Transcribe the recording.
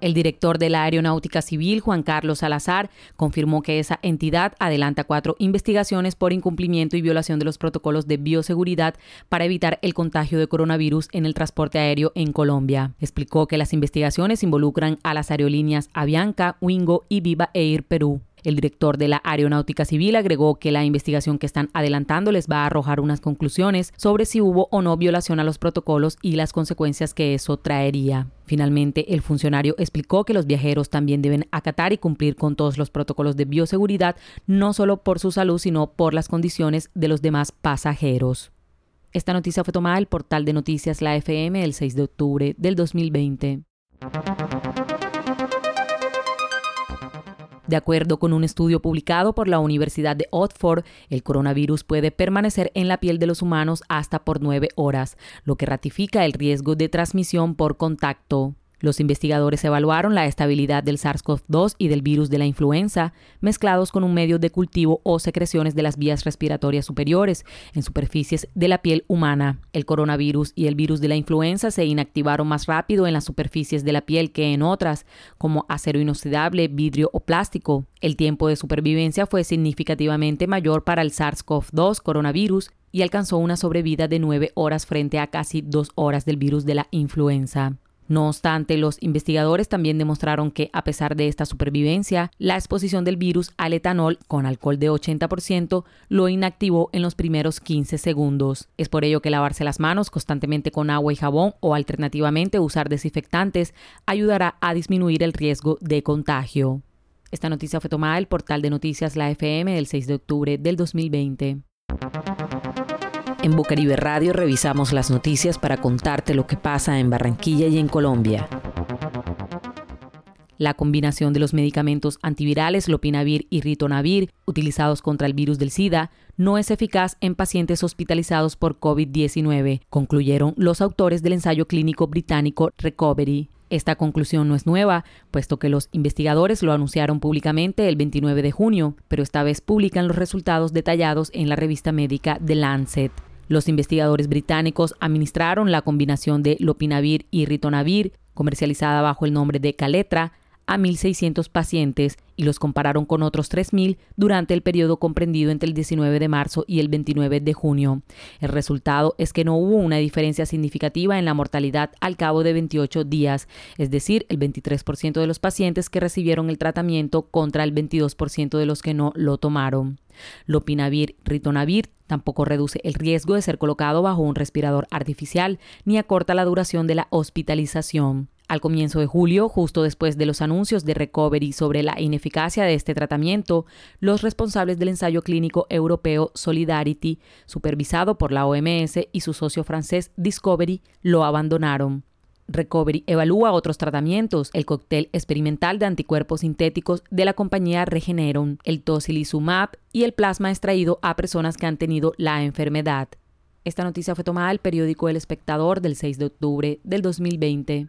El director de la Aeronáutica Civil, Juan Carlos Salazar, confirmó que esa entidad adelanta cuatro investigaciones por incumplimiento y violación de los protocolos de bioseguridad para evitar el contagio de coronavirus en el transporte aéreo en Colombia. Explicó que las investigaciones involucran a las aerolíneas Avianca, Wingo y Viva Air Perú. El director de la Aeronáutica Civil agregó que la investigación que están adelantando les va a arrojar unas conclusiones sobre si hubo o no violación a los protocolos y las consecuencias que eso traería. Finalmente, el funcionario explicó que los viajeros también deben acatar y cumplir con todos los protocolos de bioseguridad, no solo por su salud, sino por las condiciones de los demás pasajeros. Esta noticia fue tomada del portal de noticias La FM el 6 de octubre del 2020. De acuerdo con un estudio publicado por la Universidad de Oxford, el coronavirus puede permanecer en la piel de los humanos hasta por nueve horas, lo que ratifica el riesgo de transmisión por contacto. Los investigadores evaluaron la estabilidad del SARS-CoV-2 y del virus de la influenza mezclados con un medio de cultivo o secreciones de las vías respiratorias superiores en superficies de la piel humana. El coronavirus y el virus de la influenza se inactivaron más rápido en las superficies de la piel que en otras, como acero inoxidable, vidrio o plástico. El tiempo de supervivencia fue significativamente mayor para el SARS-CoV-2 coronavirus y alcanzó una sobrevida de nueve horas frente a casi dos horas del virus de la influenza. No obstante, los investigadores también demostraron que, a pesar de esta supervivencia, la exposición del virus al etanol con alcohol de 80% lo inactivó en los primeros 15 segundos. Es por ello que lavarse las manos constantemente con agua y jabón o alternativamente usar desinfectantes ayudará a disminuir el riesgo de contagio. Esta noticia fue tomada del portal de noticias La FM del 6 de octubre del 2020. En Bucaribe Radio revisamos las noticias para contarte lo que pasa en Barranquilla y en Colombia. La combinación de los medicamentos antivirales Lopinavir y Ritonavir, utilizados contra el virus del SIDA, no es eficaz en pacientes hospitalizados por COVID-19, concluyeron los autores del ensayo clínico británico Recovery. Esta conclusión no es nueva, puesto que los investigadores lo anunciaron públicamente el 29 de junio, pero esta vez publican los resultados detallados en la revista médica The Lancet. Los investigadores británicos administraron la combinación de lopinavir y ritonavir, comercializada bajo el nombre de Caletra, a 1.600 pacientes y los compararon con otros 3.000 durante el periodo comprendido entre el 19 de marzo y el 29 de junio. El resultado es que no hubo una diferencia significativa en la mortalidad al cabo de 28 días, es decir, el 23% de los pacientes que recibieron el tratamiento contra el 22% de los que no lo tomaron. Lopinavir, ritonavir tampoco reduce el riesgo de ser colocado bajo un respirador artificial ni acorta la duración de la hospitalización. Al comienzo de julio, justo después de los anuncios de Recovery sobre la ineficacia de este tratamiento, los responsables del ensayo clínico europeo Solidarity, supervisado por la OMS y su socio francés Discovery, lo abandonaron. Recovery evalúa otros tratamientos, el cóctel experimental de anticuerpos sintéticos de la compañía Regeneron, el tocilizumab y el plasma extraído a personas que han tenido la enfermedad. Esta noticia fue tomada del periódico El Espectador del 6 de octubre del 2020.